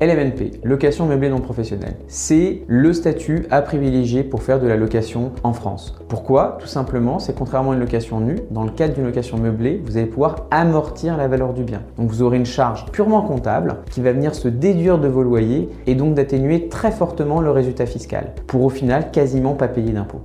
LMNP, location meublée non professionnelle. C'est le statut à privilégier pour faire de la location en France. Pourquoi? Tout simplement, c'est contrairement à une location nue, dans le cadre d'une location meublée, vous allez pouvoir amortir la valeur du bien. Donc vous aurez une charge purement comptable qui va venir se déduire de vos loyers et donc d'atténuer très fortement le résultat fiscal pour au final quasiment pas payer d'impôts.